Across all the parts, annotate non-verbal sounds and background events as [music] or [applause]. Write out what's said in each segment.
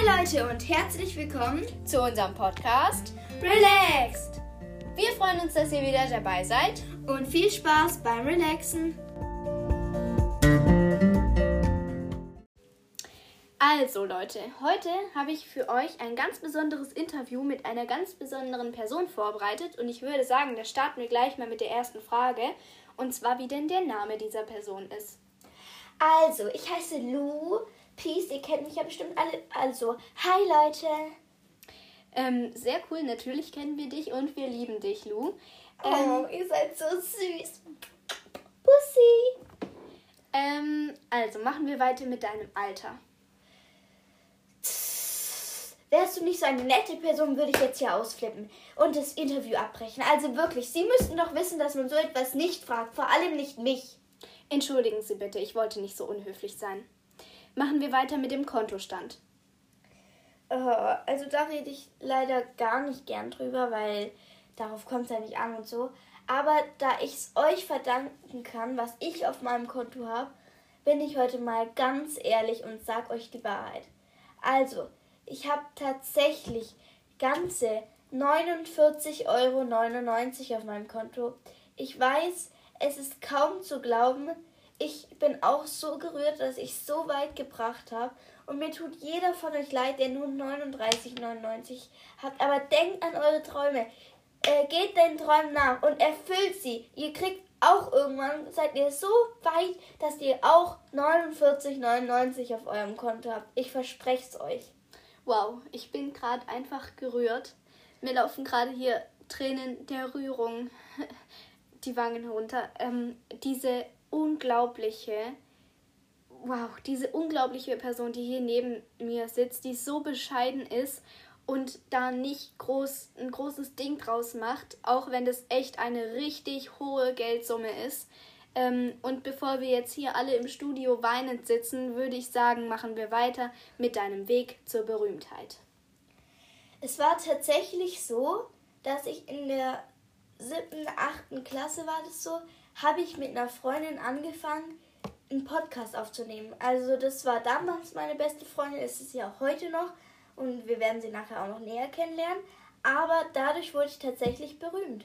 Hi Leute und herzlich willkommen zu unserem Podcast Relaxed. Wir freuen uns, dass ihr wieder dabei seid und viel Spaß beim Relaxen. Also Leute, heute habe ich für euch ein ganz besonderes Interview mit einer ganz besonderen Person vorbereitet und ich würde sagen, da starten wir gleich mal mit der ersten Frage und zwar wie denn der Name dieser Person ist. Also, ich heiße Lou. Peace, ihr kennt mich ja bestimmt alle. Also, hi Leute. Ähm, sehr cool, natürlich kennen wir dich und wir lieben dich, Lou. Oh, ähm, oh, ihr seid so süß. Pussy. Ähm, also machen wir weiter mit deinem Alter. Wärst du nicht so eine nette Person, würde ich jetzt hier ausflippen und das Interview abbrechen. Also wirklich, Sie müssten doch wissen, dass man so etwas nicht fragt, vor allem nicht mich. Entschuldigen Sie bitte, ich wollte nicht so unhöflich sein. Machen wir weiter mit dem Kontostand. Uh, also da rede ich leider gar nicht gern drüber, weil darauf kommt es ja nicht an und so. Aber da ich es euch verdanken kann, was ich auf meinem Konto habe, bin ich heute mal ganz ehrlich und sag euch die Wahrheit. Also, ich habe tatsächlich ganze 49,99 Euro auf meinem Konto. Ich weiß, es ist kaum zu glauben. Ich bin auch so gerührt, dass ich so weit gebracht habe. Und mir tut jeder von euch leid, der nur 39,99 hat. Aber denkt an eure Träume. Äh, geht den Träumen nach und erfüllt sie. Ihr kriegt auch irgendwann, seid ihr so weit, dass ihr auch 49,99 auf eurem Konto habt. Ich verspreche es euch. Wow, ich bin gerade einfach gerührt. Mir laufen gerade hier Tränen der Rührung [laughs] die Wangen herunter. Ähm, diese unglaubliche, wow, diese unglaubliche Person, die hier neben mir sitzt, die so bescheiden ist und da nicht groß ein großes Ding draus macht, auch wenn das echt eine richtig hohe Geldsumme ist. Ähm, und bevor wir jetzt hier alle im Studio weinend sitzen, würde ich sagen, machen wir weiter mit deinem Weg zur Berühmtheit. Es war tatsächlich so, dass ich in der siebten, achten Klasse war das so, habe ich mit einer Freundin angefangen, einen Podcast aufzunehmen. Also das war damals meine beste Freundin, ist es ja auch heute noch und wir werden sie nachher auch noch näher kennenlernen. Aber dadurch wurde ich tatsächlich berühmt,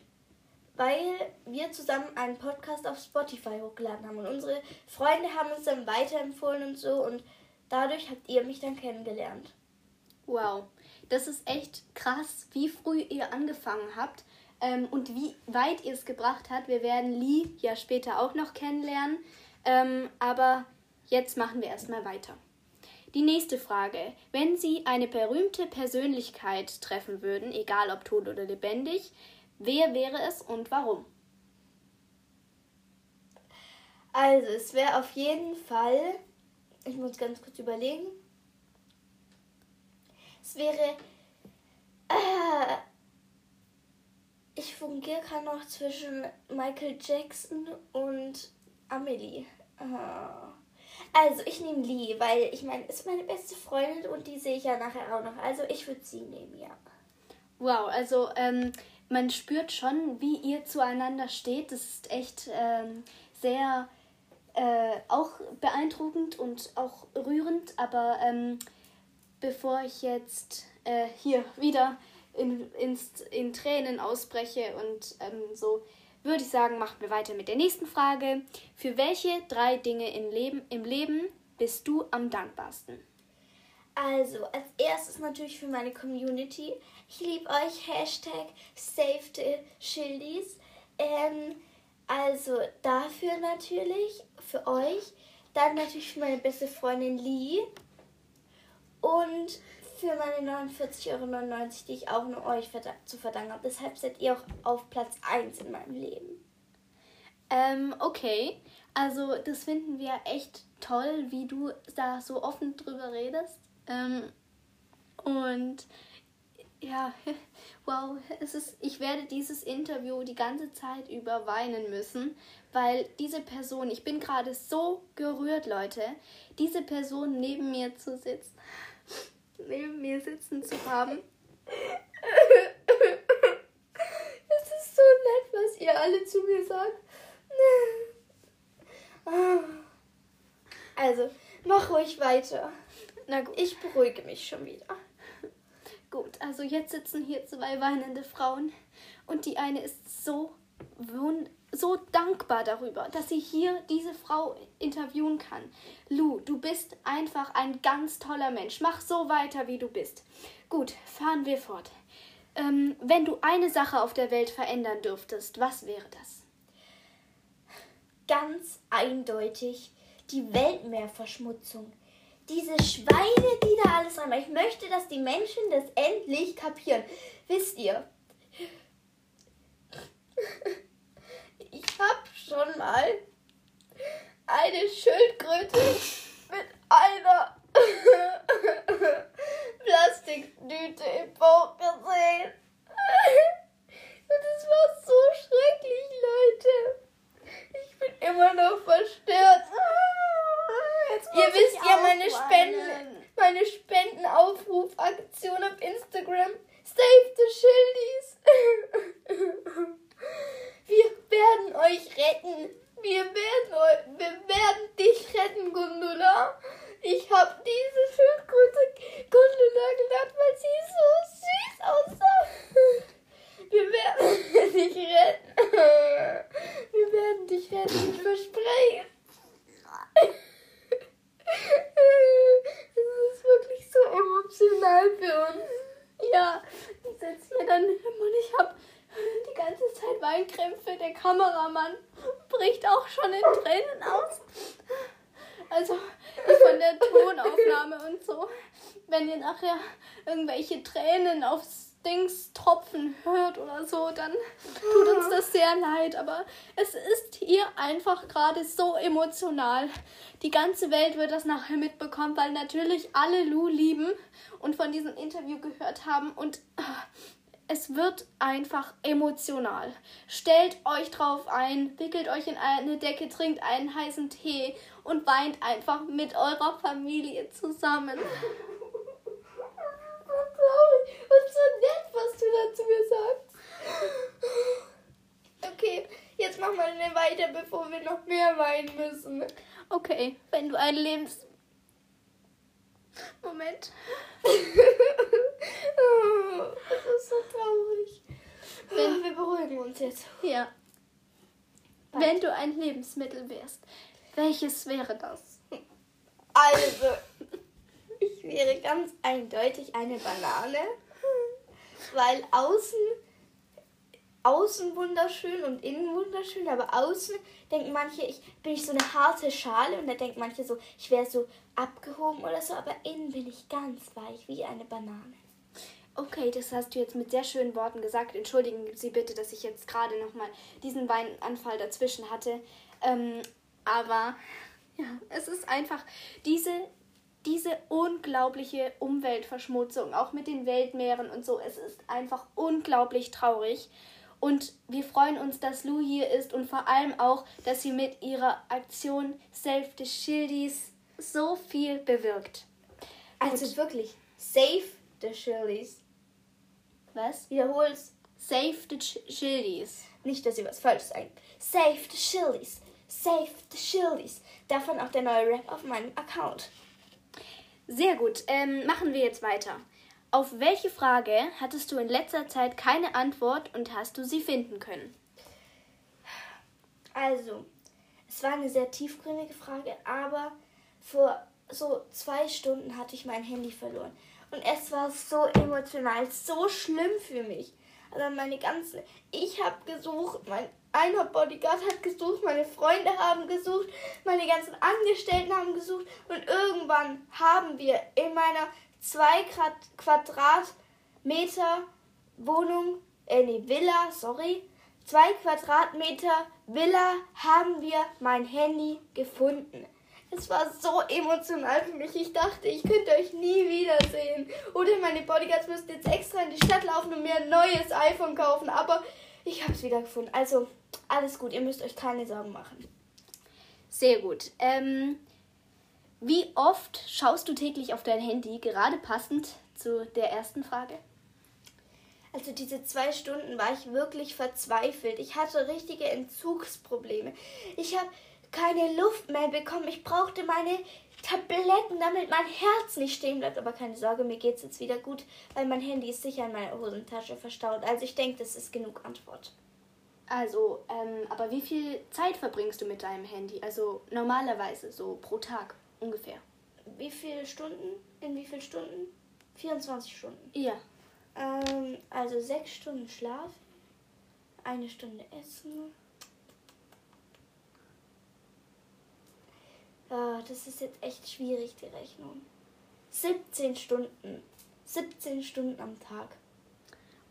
weil wir zusammen einen Podcast auf Spotify hochgeladen haben und unsere Freunde haben uns dann weiterempfohlen und so und dadurch habt ihr mich dann kennengelernt. Wow, das ist echt krass, wie früh ihr angefangen habt ähm, und wie weit ihr es gebracht habt. Wir werden Lee ja später auch noch kennenlernen. Ähm, aber jetzt machen wir erstmal weiter. Die nächste Frage. Wenn Sie eine berühmte Persönlichkeit treffen würden, egal ob tot oder lebendig, wer wäre es und warum? Also, es wäre auf jeden Fall, ich muss ganz kurz überlegen, es wäre äh, ich fungiere gerade noch zwischen Michael Jackson und Amelie. Ah. Also, ich nehme Lee, weil ich meine, ist meine beste Freundin und die sehe ich ja nachher auch noch. Also, ich würde sie nehmen, ja. Wow, also ähm, man spürt schon, wie ihr zueinander steht. Das ist echt ähm, sehr äh, auch beeindruckend und auch rührend. Aber ähm, bevor ich jetzt äh, hier wieder in, in, in Tränen ausbreche und ähm, so, würde ich sagen, machen wir weiter mit der nächsten Frage. Für welche drei Dinge im Leben, im Leben bist du am dankbarsten? Also, als erstes natürlich für meine Community. Ich liebe euch. Hashtag SaveTheShildies. Ähm, also dafür natürlich, für euch. Dann natürlich für meine beste Freundin Lee. Und für meine 49,99 Euro, die ich auch nur euch zu verdanken habe. Deshalb seid ihr auch auf Platz 1 in meinem Leben. Ähm, okay. Also, das finden wir echt toll, wie du da so offen drüber redest. Ähm, und ja, [laughs] wow, es ist, ich werde dieses Interview die ganze Zeit über weinen müssen, weil diese Person, ich bin gerade so gerührt, Leute, diese Person neben mir zu sitzen neben mir sitzen zu haben. Es ist so nett, was ihr alle zu mir sagt. Also, mach ruhig weiter. Na gut. Ich beruhige mich schon wieder. Gut, also jetzt sitzen hier zwei weinende Frauen und die eine ist so wund so dankbar darüber, dass sie hier diese Frau interviewen kann. Lou, du bist einfach ein ganz toller Mensch. Mach so weiter, wie du bist. Gut, fahren wir fort. Ähm, wenn du eine Sache auf der Welt verändern dürftest, was wäre das? Ganz eindeutig die Weltmeerverschmutzung. Diese Schweine, die da alles reinmachen. Ich möchte, dass die Menschen das endlich kapieren. Wisst ihr? Ich hab schon mal eine Schildkröte mit einer [laughs] Plastikdüte im Bauch gesehen. Und es war so schrecklich, Leute. Ich bin immer noch verstört. Ihr wisst ja meine Spenden, meine Spendenaufrufaktion auf Instagram. Save the Schildis. [laughs] Wir werden euch retten. Wir werden, eu wir werden dich retten, Gundula. Ich habe diese Schildkröte Gundula genannt, weil sie so süß aussah. Wir werden dich retten. Wir werden dich retten, ich verspreche. Es ist wirklich so emotional für uns. Ja, ich sitze hier daneben und ich habe die ganze Zeit Weinkrämpfe. Der Kameramann bricht auch schon in Tränen aus. Also von der Tonaufnahme und so. Wenn ihr nachher irgendwelche Tränen aufs Dings tropfen hört oder so, dann tut uns das sehr leid. Aber es ist hier einfach gerade so emotional. Die ganze Welt wird das nachher mitbekommen, weil natürlich alle Lou lieben und von diesem Interview gehört haben. Und es wird einfach emotional. Stellt euch drauf ein, wickelt euch in eine Decke, trinkt einen heißen Tee und weint einfach mit eurer Familie zusammen. Was so nett, was du da zu mir sagst. Okay, jetzt machen wir eine weiter, bevor wir noch mehr weinen müssen. Okay, wenn du ein Lebens... Moment. [laughs] Oh, das ist so traurig. Wenn wir beruhigen uns jetzt. Ja. Wenn du ein Lebensmittel wärst, welches wäre das? Also, wäre ganz eindeutig eine Banane, weil außen außen wunderschön und innen wunderschön, aber außen denken manche, ich bin ich so eine harte Schale und da denken manche so, ich wäre so abgehoben oder so, aber innen bin ich ganz weich wie eine Banane. Okay, das hast du jetzt mit sehr schönen Worten gesagt. Entschuldigen Sie bitte, dass ich jetzt gerade nochmal diesen Weinanfall dazwischen hatte. Ähm, aber ja, es ist einfach diese, diese unglaubliche Umweltverschmutzung, auch mit den Weltmeeren und so. Es ist einfach unglaublich traurig. Und wir freuen uns, dass Lou hier ist und vor allem auch, dass sie mit ihrer Aktion Save the Shildies so viel bewirkt. Also Gut. wirklich, save the Shirleys. Was? Wiederhol's. Save the Shildies. Nicht, dass ihr was Falsches sagt. Save the Shillies. Save the Shillies. Davon auch der neue Rap auf meinem Account. Sehr gut. Ähm, machen wir jetzt weiter. Auf welche Frage hattest du in letzter Zeit keine Antwort und hast du sie finden können? Also, es war eine sehr tiefgründige Frage, aber vor so zwei Stunden hatte ich mein Handy verloren. Und es war so emotional, so schlimm für mich. Also meine ganzen, ich habe gesucht, mein einer Bodyguard hat gesucht, meine Freunde haben gesucht, meine ganzen Angestellten haben gesucht und irgendwann haben wir in meiner 2 Quadratmeter Wohnung, äh nee, Villa, sorry, 2 Quadratmeter Villa haben wir mein Handy gefunden. Es war so emotional für mich. Ich dachte, ich könnte euch nie wiedersehen. Oder meine Bodyguards müssten jetzt extra in die Stadt laufen und mir ein neues iPhone kaufen. Aber ich habe es wieder gefunden. Also, alles gut. Ihr müsst euch keine Sorgen machen. Sehr gut. Ähm, wie oft schaust du täglich auf dein Handy, gerade passend zu der ersten Frage? Also diese zwei Stunden war ich wirklich verzweifelt. Ich hatte richtige Entzugsprobleme. Ich habe keine Luft mehr bekommen. Ich brauchte meine Tabletten, damit mein Herz nicht stehen bleibt. Aber keine Sorge, mir geht's jetzt wieder gut, weil mein Handy ist sicher in meiner Hosentasche verstaut. Also ich denke, das ist genug Antwort. Also, ähm, aber wie viel Zeit verbringst du mit deinem Handy? Also normalerweise so pro Tag ungefähr. Wie viele Stunden? In wie vielen Stunden? 24 Stunden. Ja. Ähm, also sechs Stunden Schlaf, eine Stunde Essen. Ja, das ist jetzt echt schwierig, die Rechnung. 17 Stunden. 17 Stunden am Tag.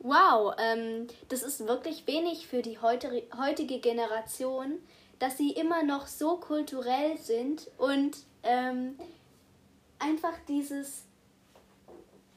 Wow, ähm, das ist wirklich wenig für die heutige Generation, dass sie immer noch so kulturell sind und ähm, einfach dieses,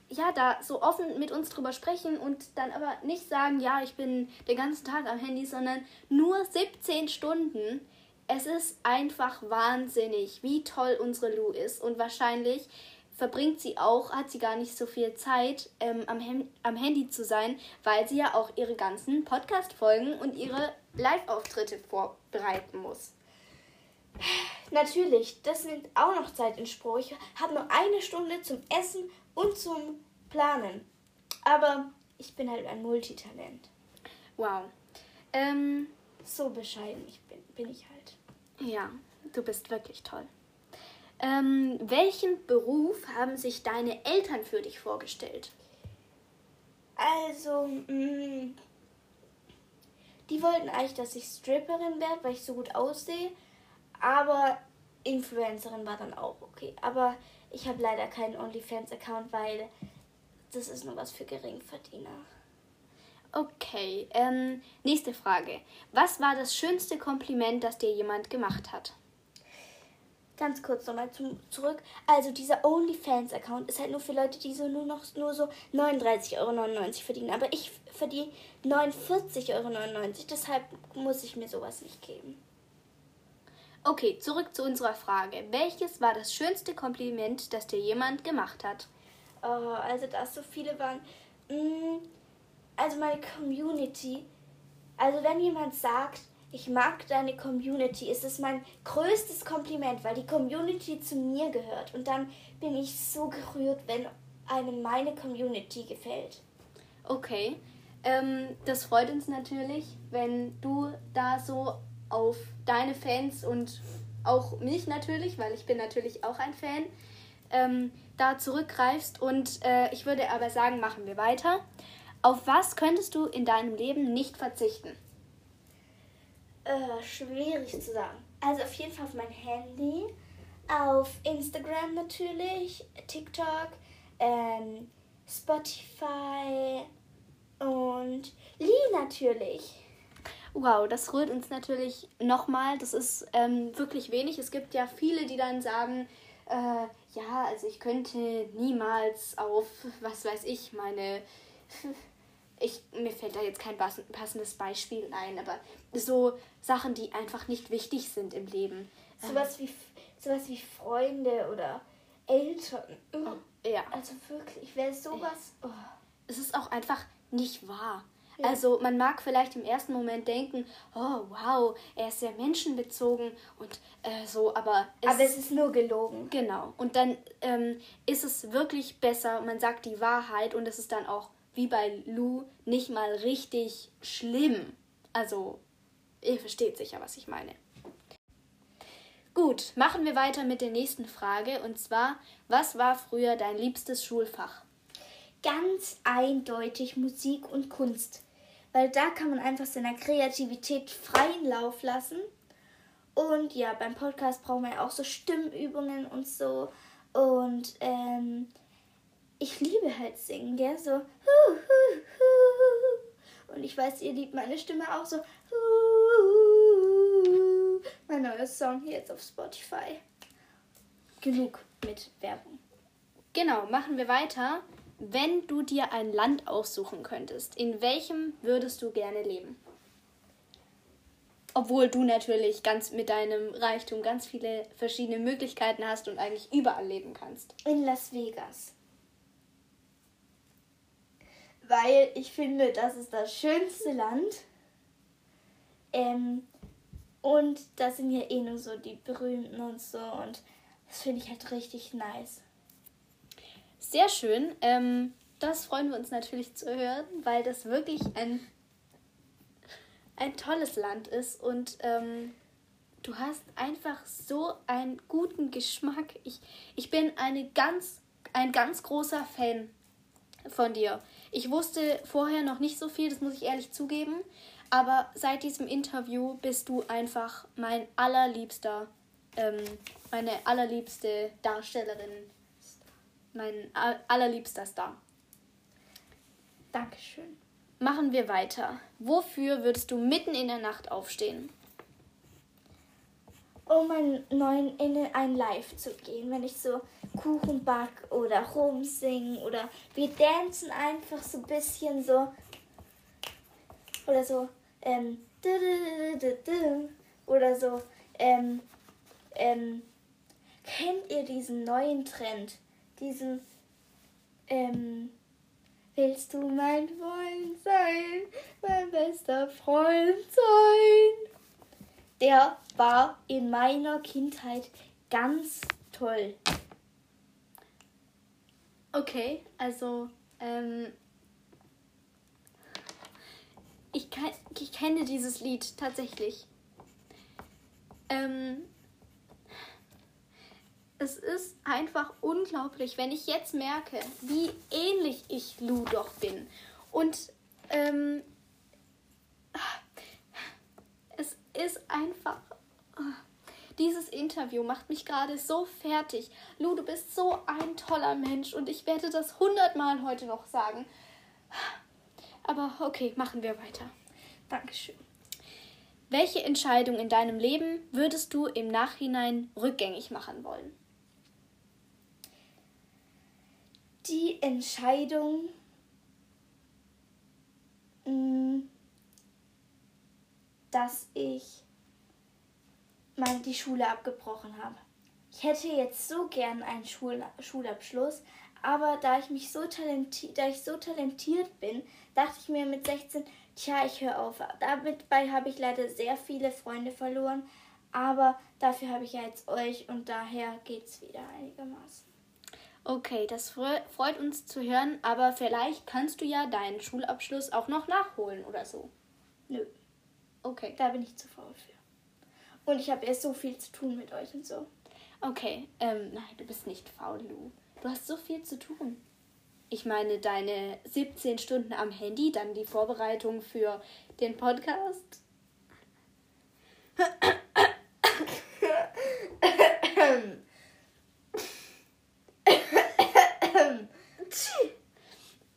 ja, da so offen mit uns drüber sprechen und dann aber nicht sagen, ja, ich bin den ganzen Tag am Handy, sondern nur 17 Stunden. Es ist einfach wahnsinnig, wie toll unsere Lou ist und wahrscheinlich verbringt sie auch, hat sie gar nicht so viel Zeit, ähm, am, Hem am Handy zu sein, weil sie ja auch ihre ganzen Podcast-Folgen und ihre Live-Auftritte vorbereiten muss. Natürlich, das nimmt auch noch Zeit in Spruch. Ich habe nur eine Stunde zum Essen und zum Planen. Aber ich bin halt ein Multitalent. Wow. Ähm, so bescheiden ich bin, bin ich halt. Ja, du bist wirklich toll. Ähm, welchen Beruf haben sich deine Eltern für dich vorgestellt? Also, mh, mm, die wollten eigentlich, dass ich Stripperin werde, weil ich so gut aussehe. Aber Influencerin war dann auch okay. Aber ich habe leider keinen OnlyFans-Account, weil das ist nur was für Geringverdiener. Okay, ähm, nächste Frage. Was war das schönste Kompliment, das dir jemand gemacht hat? Ganz kurz nochmal zurück. Also dieser OnlyFans-Account ist halt nur für Leute, die so nur noch nur so 39,99 Euro verdienen. Aber ich verdiene 49,99 Euro. Deshalb muss ich mir sowas nicht geben. Okay, zurück zu unserer Frage. Welches war das schönste Kompliment, das dir jemand gemacht hat? Oh, also da so viele waren. Mm, also meine Community. Also wenn jemand sagt, ich mag deine Community, ist es mein größtes Kompliment, weil die Community zu mir gehört. Und dann bin ich so gerührt, wenn einem meine Community gefällt. Okay, ähm, das freut uns natürlich, wenn du da so auf deine Fans und auch mich natürlich, weil ich bin natürlich auch ein Fan, ähm, da zurückgreifst. Und äh, ich würde aber sagen, machen wir weiter. Auf was könntest du in deinem Leben nicht verzichten? Äh, schwierig zu sagen. Also auf jeden Fall auf mein Handy, auf Instagram natürlich, TikTok, ähm, Spotify und Lee natürlich. Wow, das rührt uns natürlich nochmal. Das ist ähm, wirklich wenig. Es gibt ja viele, die dann sagen, äh, ja, also ich könnte niemals auf, was weiß ich, meine. Ich, mir fällt da jetzt kein passendes Beispiel ein, aber so Sachen, die einfach nicht wichtig sind im Leben. Sowas wie, sowas wie Freunde oder Eltern. Oh, ja. Also wirklich, wäre sowas. Oh. Es ist auch einfach nicht wahr. Also man mag vielleicht im ersten Moment denken, oh wow, er ist sehr menschenbezogen und äh, so, aber es, aber es ist nur gelogen. Genau. Und dann ähm, ist es wirklich besser, man sagt die Wahrheit und es ist dann auch wie bei Lou nicht mal richtig schlimm. Also ihr versteht sicher, was ich meine. Gut, machen wir weiter mit der nächsten Frage und zwar, was war früher dein liebstes Schulfach? Ganz eindeutig Musik und Kunst weil da kann man einfach seiner Kreativität freien Lauf lassen. Und ja, beim Podcast brauchen wir ja auch so Stimmübungen und so. Und ähm, ich liebe halt singen, gell? So. Und ich weiß, ihr liebt meine Stimme auch so. Mein neuer Song hier jetzt auf Spotify. Genug mit Werbung. Genau, machen wir weiter. Wenn du dir ein Land aussuchen könntest, in welchem würdest du gerne leben? Obwohl du natürlich ganz mit deinem Reichtum ganz viele verschiedene Möglichkeiten hast und eigentlich überall leben kannst. In Las Vegas. Weil ich finde, das ist das schönste Land. Ähm, und da sind ja eh nur so die Berühmten und so. Und Das finde ich halt richtig nice. Sehr schön. Ähm, das freuen wir uns natürlich zu hören, weil das wirklich ein, ein tolles Land ist und ähm, du hast einfach so einen guten Geschmack. Ich, ich bin eine ganz, ein ganz großer Fan von dir. Ich wusste vorher noch nicht so viel, das muss ich ehrlich zugeben, aber seit diesem Interview bist du einfach mein allerliebster, ähm, meine allerliebste Darstellerin, mein allerliebster Star. Dankeschön. Machen wir weiter. Wofür würdest du mitten in der Nacht aufstehen? Um ein, neuen, in ein Live zu gehen, wenn ich so Kuchen back oder rumsingen oder wir dancen einfach so ein bisschen so. Oder so ähm, oder so ähm, ähm, kennt ihr diesen neuen Trend? Diesen ähm, willst du mein Freund sein? Mein bester Freund sein der war in meiner Kindheit ganz toll Okay, also ähm, ich, kann, ich kenne dieses Lied tatsächlich. Ähm, es ist einfach unglaublich, wenn ich jetzt merke, wie ähnlich ich Lou doch bin. Und ähm, es ist einfach. Dieses Interview macht mich gerade so fertig. Lu, du bist so ein toller Mensch und ich werde das hundertmal heute noch sagen. Aber okay, machen wir weiter. Dankeschön. Welche Entscheidung in deinem Leben würdest du im Nachhinein rückgängig machen wollen? Die Entscheidung, mm, dass ich mal die Schule abgebrochen habe. Ich hätte jetzt so gern einen Schul Schulabschluss, aber da ich mich so talentiert, da ich so talentiert bin, dachte ich mir mit 16, tja, ich höre auf. Dabei habe ich leider sehr viele Freunde verloren, aber dafür habe ich ja jetzt euch und daher geht's wieder einigermaßen. Okay, das freut uns zu hören, aber vielleicht kannst du ja deinen Schulabschluss auch noch nachholen oder so. Nö. Okay. Da bin ich zu faul für. Und ich habe erst so viel zu tun mit euch und so. Okay, ähm, nein, du bist nicht faul, Lu. Du hast so viel zu tun. Ich meine, deine 17 Stunden am Handy, dann die Vorbereitung für den Podcast.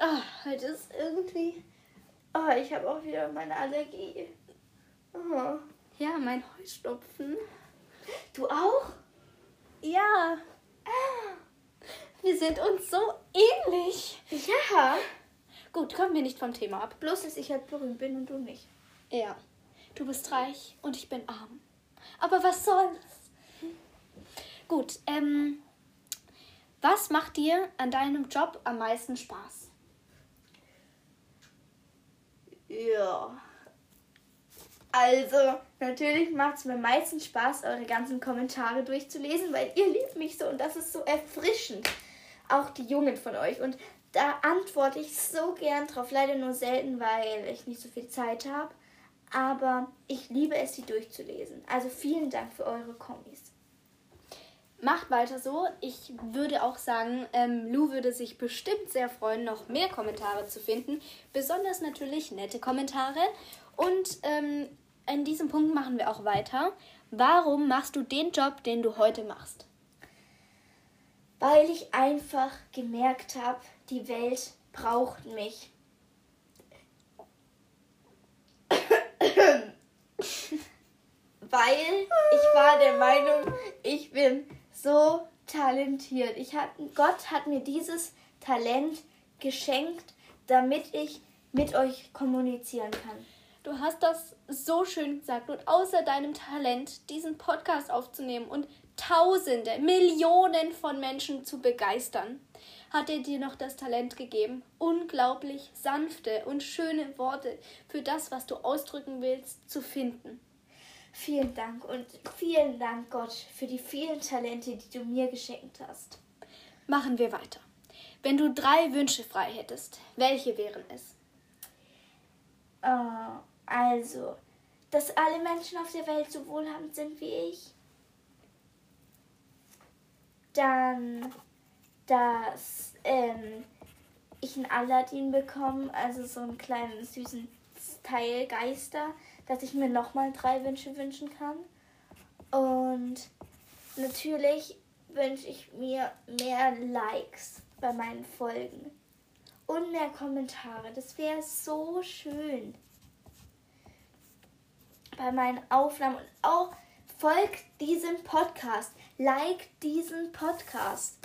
oh, heute ist irgendwie. Oh, ich habe auch wieder meine Allergie. Oh. Ja, mein Heuschnupfen. Du auch? Ja. Wir sind uns so ähnlich. Ja. Gut, kommen wir nicht vom Thema ab. Bloß, dass ich halt berühmt bin und du nicht. Ja. Du bist reich und ich bin arm. Aber was soll's? Gut, ähm, was macht dir an deinem Job am meisten Spaß? Ja. Also, natürlich macht es mir meistens Spaß, eure ganzen Kommentare durchzulesen, weil ihr liebt mich so und das ist so erfrischend. Auch die Jungen von euch. Und da antworte ich so gern drauf. Leider nur selten, weil ich nicht so viel Zeit habe. Aber ich liebe es, sie durchzulesen. Also vielen Dank für eure Kommis. Macht weiter so. Ich würde auch sagen, ähm, Lou würde sich bestimmt sehr freuen, noch mehr Kommentare zu finden. Besonders natürlich nette Kommentare. Und ähm, in diesem Punkt machen wir auch weiter. Warum machst du den Job, den du heute machst? Weil ich einfach gemerkt habe, die Welt braucht mich. Weil ich war der Meinung, ich bin so talentiert. Ich hat, Gott hat mir dieses Talent geschenkt, damit ich mit euch kommunizieren kann. Du hast das so schön gesagt und außer deinem Talent, diesen Podcast aufzunehmen und Tausende, Millionen von Menschen zu begeistern, hat er dir noch das Talent gegeben, unglaublich sanfte und schöne Worte für das, was du ausdrücken willst, zu finden. Vielen Dank und vielen Dank, Gott, für die vielen Talente, die du mir geschenkt hast. Machen wir weiter. Wenn du drei Wünsche frei hättest, welche wären es? Äh, also, dass alle Menschen auf der Welt so wohlhabend sind wie ich. Dann, dass ähm, ich einen Aladdin bekomme, also so einen kleinen süßen Teil Geister, dass ich mir nochmal drei Wünsche wünschen kann. Und natürlich wünsche ich mir mehr Likes bei meinen Folgen und mehr Kommentare. Das wäre so schön bei meinen Aufnahmen und auch folgt diesem Podcast, like diesen Podcast,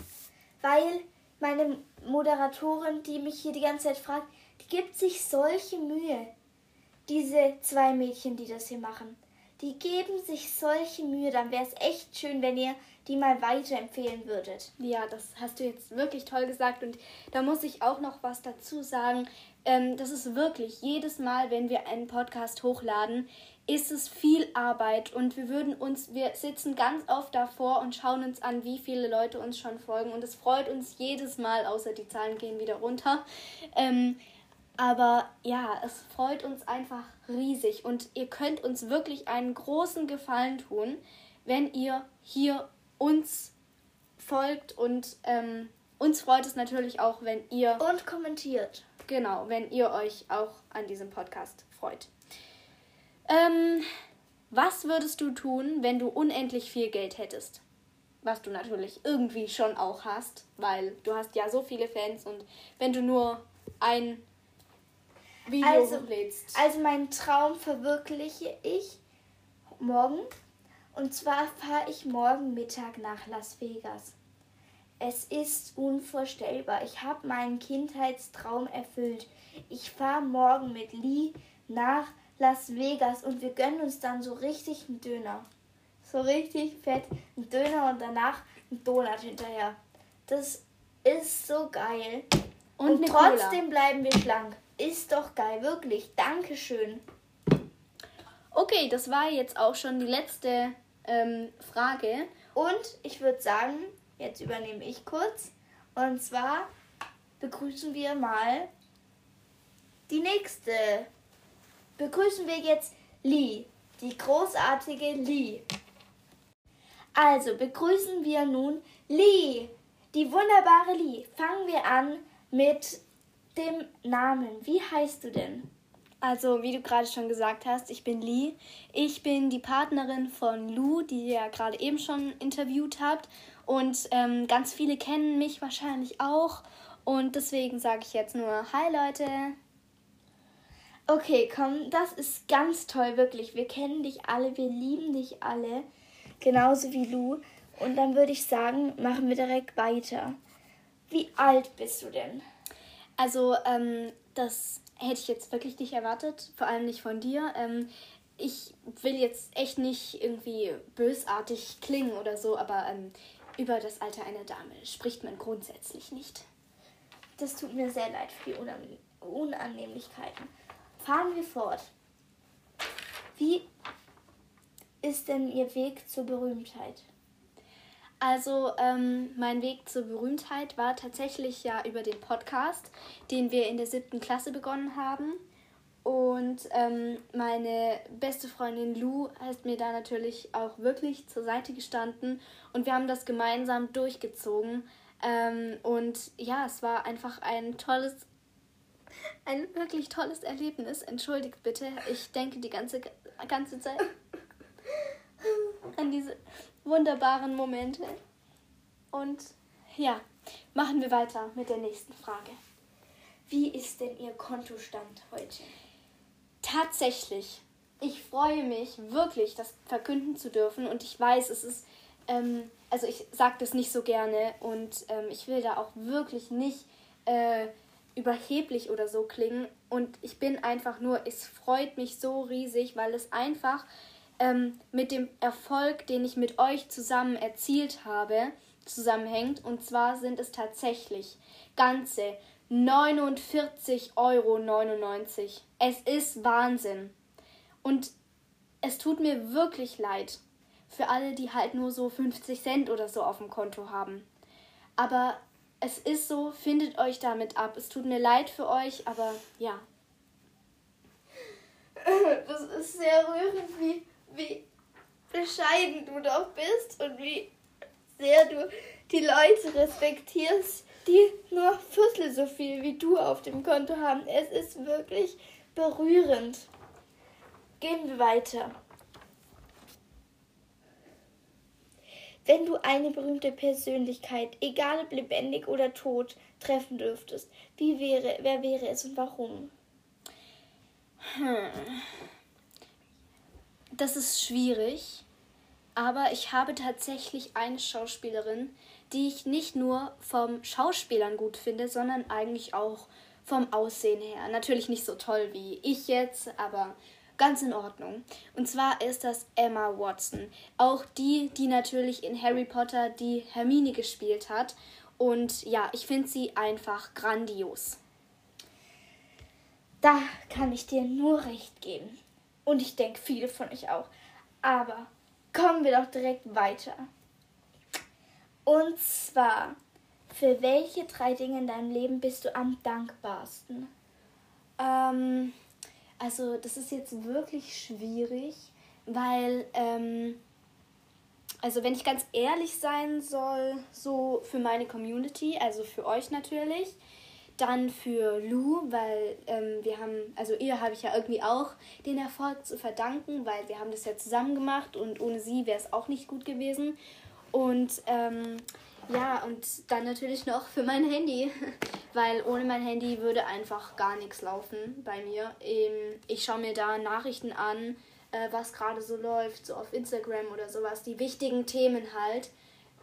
weil meine Moderatorin, die mich hier die ganze Zeit fragt, die gibt sich solche Mühe. Diese zwei Mädchen, die das hier machen, die geben sich solche Mühe. Dann wäre es echt schön, wenn ihr die mal weiterempfehlen würdet. Ja, das hast du jetzt wirklich toll gesagt und da muss ich auch noch was dazu sagen. Ähm, das ist wirklich jedes Mal, wenn wir einen Podcast hochladen, ist es viel Arbeit und wir würden uns, wir sitzen ganz oft davor und schauen uns an, wie viele Leute uns schon folgen und es freut uns jedes Mal, außer die Zahlen gehen wieder runter. Ähm, aber ja, es freut uns einfach riesig und ihr könnt uns wirklich einen großen Gefallen tun, wenn ihr hier uns folgt und ähm, uns freut es natürlich auch, wenn ihr und kommentiert. Genau, wenn ihr euch auch an diesem Podcast freut. Ähm, was würdest du tun, wenn du unendlich viel Geld hättest? Was du natürlich irgendwie schon auch hast, weil du hast ja so viele Fans und wenn du nur ein Video also, hochlädst. Also meinen Traum verwirkliche ich morgen. Und zwar fahre ich morgen Mittag nach Las Vegas. Es ist unvorstellbar. Ich habe meinen Kindheitstraum erfüllt. Ich fahre morgen mit Lee nach Las Vegas und wir gönnen uns dann so richtig einen Döner. So richtig fett einen Döner und danach einen Donut hinterher. Das ist so geil. Und, und trotzdem bleiben wir schlank. Ist doch geil, wirklich. Dankeschön. Okay, das war jetzt auch schon die letzte ähm, Frage. Und ich würde sagen, jetzt übernehme ich kurz. Und zwar begrüßen wir mal die nächste begrüßen wir jetzt Lee, die großartige Lee. Also begrüßen wir nun Lee, die wunderbare Lee. Fangen wir an mit dem Namen. Wie heißt du denn? Also, wie du gerade schon gesagt hast, ich bin Lee. Ich bin die Partnerin von Lou, die ihr ja gerade eben schon interviewt habt. Und ähm, ganz viele kennen mich wahrscheinlich auch. Und deswegen sage ich jetzt nur Hi Leute. Okay, komm, das ist ganz toll, wirklich. Wir kennen dich alle, wir lieben dich alle, genauso wie Lu. Und dann würde ich sagen, machen wir direkt weiter. Wie alt bist du denn? Also, ähm, das hätte ich jetzt wirklich nicht erwartet, vor allem nicht von dir. Ähm, ich will jetzt echt nicht irgendwie bösartig klingen oder so, aber ähm, über das Alter einer Dame spricht man grundsätzlich nicht. Das tut mir sehr leid für die Unannehmlichkeiten. Fahren wir fort. Wie ist denn Ihr Weg zur Berühmtheit? Also ähm, mein Weg zur Berühmtheit war tatsächlich ja über den Podcast, den wir in der siebten Klasse begonnen haben. Und ähm, meine beste Freundin Lou ist mir da natürlich auch wirklich zur Seite gestanden und wir haben das gemeinsam durchgezogen. Ähm, und ja, es war einfach ein tolles ein wirklich tolles Erlebnis. Entschuldigt bitte, ich denke die ganze, ganze Zeit wunderbaren Momente. Und ja, machen wir weiter mit der nächsten Frage. Wie ist denn Ihr Kontostand heute? Tatsächlich, ich freue mich wirklich, das verkünden zu dürfen. Und ich weiß, es ist, ähm, also ich sage das nicht so gerne und ähm, ich will da auch wirklich nicht äh, überheblich oder so klingen. Und ich bin einfach nur, es freut mich so riesig, weil es einfach ähm, mit dem Erfolg, den ich mit euch zusammen erzielt habe, zusammenhängt. Und zwar sind es tatsächlich ganze 49,99 Euro. Es ist Wahnsinn. Und es tut mir wirklich leid für alle, die halt nur so 50 Cent oder so auf dem Konto haben. Aber es ist so, findet euch damit ab. Es tut mir leid für euch, aber ja. [laughs] Das ist sehr rührend, wie, wie bescheiden du doch bist und wie sehr du die Leute respektierst, die nur Viertel so viel wie du auf dem Konto haben. Es ist wirklich berührend. Gehen wir weiter. Wenn du eine berühmte Persönlichkeit, egal ob lebendig oder tot, treffen dürftest, wie wäre, wer wäre es und warum? Hm. Das ist schwierig, aber ich habe tatsächlich eine Schauspielerin, die ich nicht nur vom Schauspielern gut finde, sondern eigentlich auch vom Aussehen her. Natürlich nicht so toll wie ich jetzt, aber ganz in Ordnung. Und zwar ist das Emma Watson. Auch die, die natürlich in Harry Potter die Hermine gespielt hat. Und ja, ich finde sie einfach grandios. Da kann ich dir nur recht geben. Und ich denke, viele von euch auch. Aber kommen wir doch direkt weiter. Und zwar, für welche drei Dinge in deinem Leben bist du am dankbarsten? Ähm, also das ist jetzt wirklich schwierig, weil, ähm, also wenn ich ganz ehrlich sein soll, so für meine Community, also für euch natürlich, dann für Lou, weil ähm, wir haben, also ihr habe ich ja irgendwie auch den Erfolg zu verdanken, weil wir haben das ja zusammen gemacht und ohne sie wäre es auch nicht gut gewesen. Und ähm, ja, und dann natürlich noch für mein Handy, [laughs] weil ohne mein Handy würde einfach gar nichts laufen bei mir. Ähm, ich schaue mir da Nachrichten an, äh, was gerade so läuft, so auf Instagram oder sowas, die wichtigen Themen halt.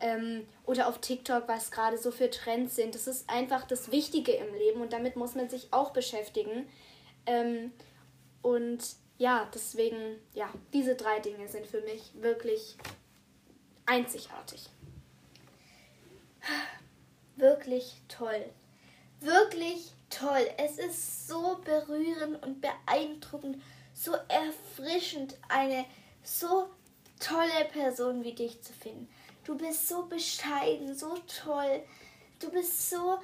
Ähm, oder auf TikTok, was gerade so für Trends sind. Das ist einfach das Wichtige im Leben und damit muss man sich auch beschäftigen. Ähm, und ja, deswegen, ja, diese drei Dinge sind für mich wirklich einzigartig. Wirklich toll. Wirklich toll. Es ist so berührend und beeindruckend, so erfrischend, eine so tolle Person wie dich zu finden. Du bist so bescheiden, so toll. Du bist so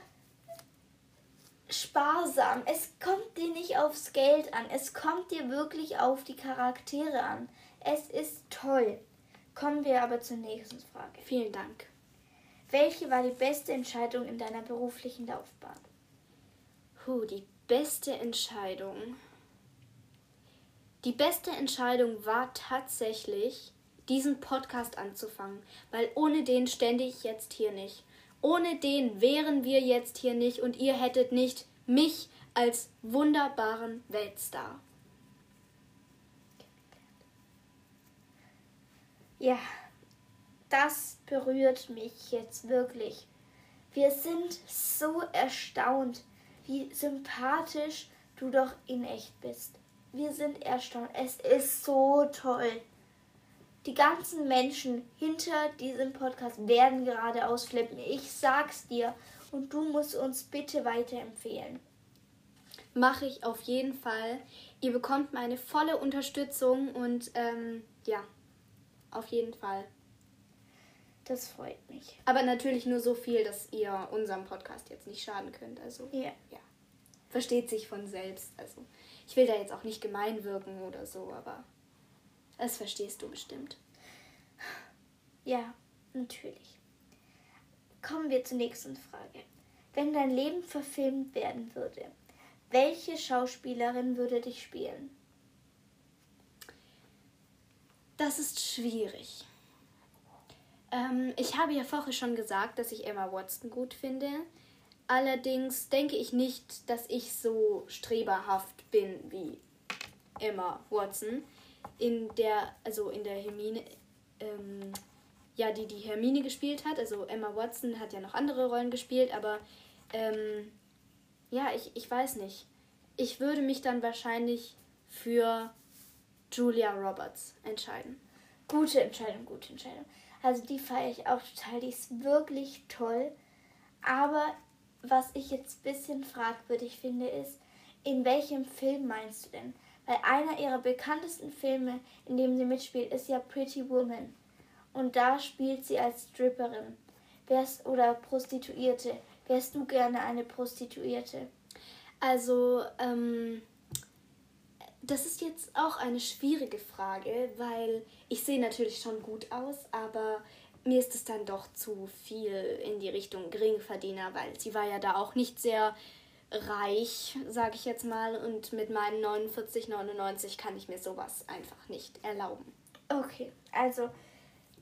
sparsam. Es kommt dir nicht aufs Geld an. Es kommt dir wirklich auf die Charaktere an. Es ist toll. Kommen wir aber zur nächsten Frage. Vielen Dank. Welche war die beste Entscheidung in deiner beruflichen Laufbahn? Puh, die beste Entscheidung. Die beste Entscheidung war tatsächlich, diesen Podcast anzufangen, weil ohne den stände ich jetzt hier nicht. Ohne den wären wir jetzt hier nicht und ihr hättet nicht mich als wunderbaren Weltstar. Ja, das berührt mich jetzt wirklich. Wir sind so erstaunt, wie sympathisch du doch in echt bist. Wir sind erstaunt. Es ist so toll. Die ganzen Menschen hinter diesem Podcast werden gerade ausflippen. Ich sag's dir. Und du musst uns bitte weiterempfehlen. Mache ich auf jeden Fall. Ihr bekommt meine volle Unterstützung und ähm, ja, auf jeden Fall. Das freut mich. Aber natürlich nur so viel, dass ihr unserem Podcast jetzt nicht schaden könnt. Also, ja. ja. Versteht sich von selbst. Also, ich will da jetzt auch nicht gemein wirken oder so, aber das verstehst du bestimmt. Ja, natürlich. Kommen wir zur nächsten Frage. Wenn dein Leben verfilmt werden würde, welche Schauspielerin würde dich spielen? Das ist schwierig. Ähm, ich habe ja vorher schon gesagt, dass ich Emma Watson gut finde. Allerdings denke ich nicht, dass ich so streberhaft bin wie Emma Watson. In der, also in der Hermine, ähm, ja, die die Hermine gespielt hat. Also Emma Watson hat ja noch andere Rollen gespielt, aber ähm, ja, ich, ich weiß nicht. Ich würde mich dann wahrscheinlich für Julia Roberts entscheiden. Gute Entscheidung, gute Entscheidung. Also die feiere ich auch total. Die ist wirklich toll. Aber was ich jetzt ein bisschen fragwürdig finde, ist, in welchem Film meinst du denn? Weil einer ihrer bekanntesten Filme, in dem sie mitspielt, ist ja Pretty Woman. Und da spielt sie als Stripperin. Wärst, oder Prostituierte. Wärst du gerne eine Prostituierte? Also, ähm, das ist jetzt auch eine schwierige Frage, weil ich sehe natürlich schon gut aus, aber mir ist es dann doch zu viel in die Richtung Geringverdiener, weil sie war ja da auch nicht sehr reich, sage ich jetzt mal, und mit meinen 49,99 kann ich mir sowas einfach nicht erlauben. Okay, also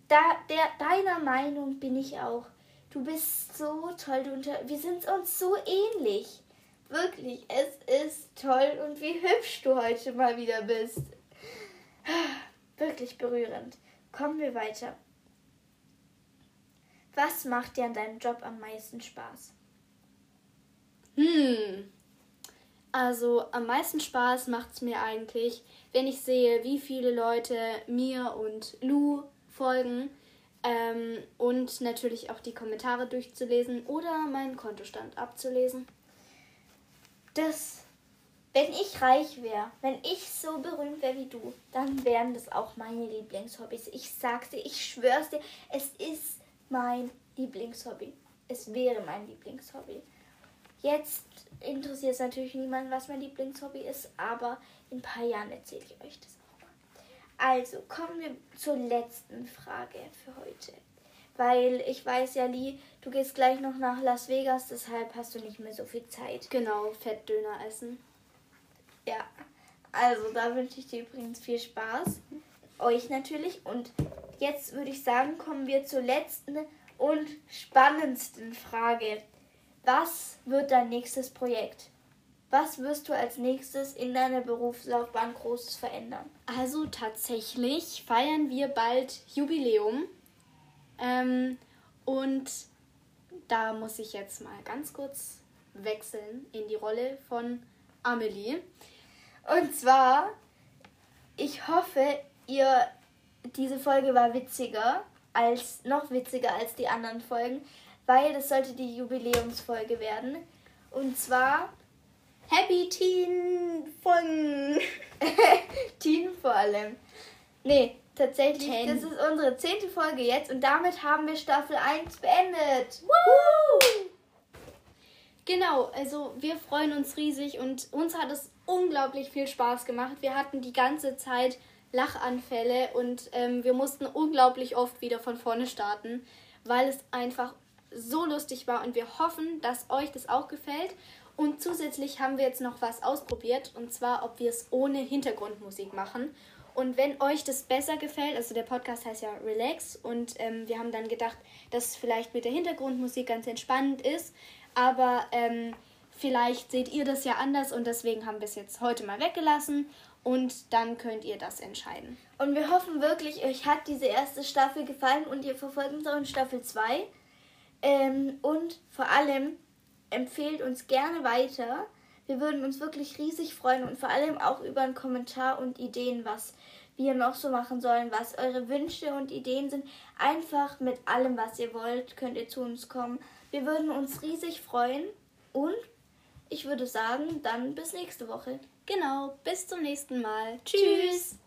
da, der, deiner Meinung bin ich auch. Du bist so toll, du unter, wir sind uns so ähnlich. Wirklich, es ist toll und wie hübsch du heute mal wieder bist. Wirklich berührend. Kommen wir weiter. Was macht dir an deinem Job am meisten Spaß? Hm. Also am meisten Spaß macht es mir eigentlich, wenn ich sehe, wie viele Leute mir und Lou folgen ähm, und natürlich auch die Kommentare durchzulesen oder meinen Kontostand abzulesen. Das, wenn ich reich wäre, wenn ich so berühmt wäre wie du, dann wären das auch meine Lieblingshobbys. Ich sag's dir, ich schwör's dir, es ist mein Lieblingshobby. Es wäre mein Lieblingshobby. Jetzt interessiert es natürlich niemanden, was mein Lieblingshobby ist, aber in ein paar Jahren erzähle ich euch das auch mal. Also kommen wir zur letzten Frage für heute. Weil ich weiß ja, Lee, du gehst gleich noch nach Las Vegas, deshalb hast du nicht mehr so viel Zeit. Genau, Fettdöner essen. Ja, also da wünsche ich dir übrigens viel Spaß. Euch natürlich. Und jetzt würde ich sagen, kommen wir zur letzten und spannendsten Frage. Was wird dein nächstes Projekt? Was wirst du als nächstes in deiner Berufslaufbahn Großes verändern? Also tatsächlich feiern wir bald Jubiläum. Ähm, und da muss ich jetzt mal ganz kurz wechseln in die Rolle von Amelie. Und zwar, ich hoffe, ihr diese Folge war witziger als noch witziger als die anderen Folgen, weil das sollte die Jubiläumsfolge werden. Und zwar Happy Teen Folgen. [laughs] Teen vor allem. Nee, tatsächlich, Ten. das ist unsere zehnte Folge jetzt und damit haben wir Staffel 1 beendet. Woo! Genau, also wir freuen uns riesig und uns hat es unglaublich viel Spaß gemacht. Wir hatten die ganze Zeit Lachanfälle und ähm, wir mussten unglaublich oft wieder von vorne starten, weil es einfach so lustig war und wir hoffen, dass euch das auch gefällt. Und zusätzlich haben wir jetzt noch was ausprobiert und zwar, ob wir es ohne Hintergrundmusik machen. Und wenn euch das besser gefällt, also der Podcast heißt ja Relax und ähm, wir haben dann gedacht, dass es vielleicht mit der Hintergrundmusik ganz entspannend ist, aber ähm, vielleicht seht ihr das ja anders und deswegen haben wir es jetzt heute mal weggelassen und dann könnt ihr das entscheiden. Und wir hoffen wirklich, euch hat diese erste Staffel gefallen und ihr verfolgt uns auch in Staffel 2. Ähm, und vor allem empfehlt uns gerne weiter. Wir würden uns wirklich riesig freuen und vor allem auch über einen Kommentar und Ideen, was wir noch so machen sollen, was eure Wünsche und Ideen sind. Einfach mit allem, was ihr wollt, könnt ihr zu uns kommen. Wir würden uns riesig freuen und ich würde sagen, dann bis nächste Woche. Genau, bis zum nächsten Mal. Tschüss.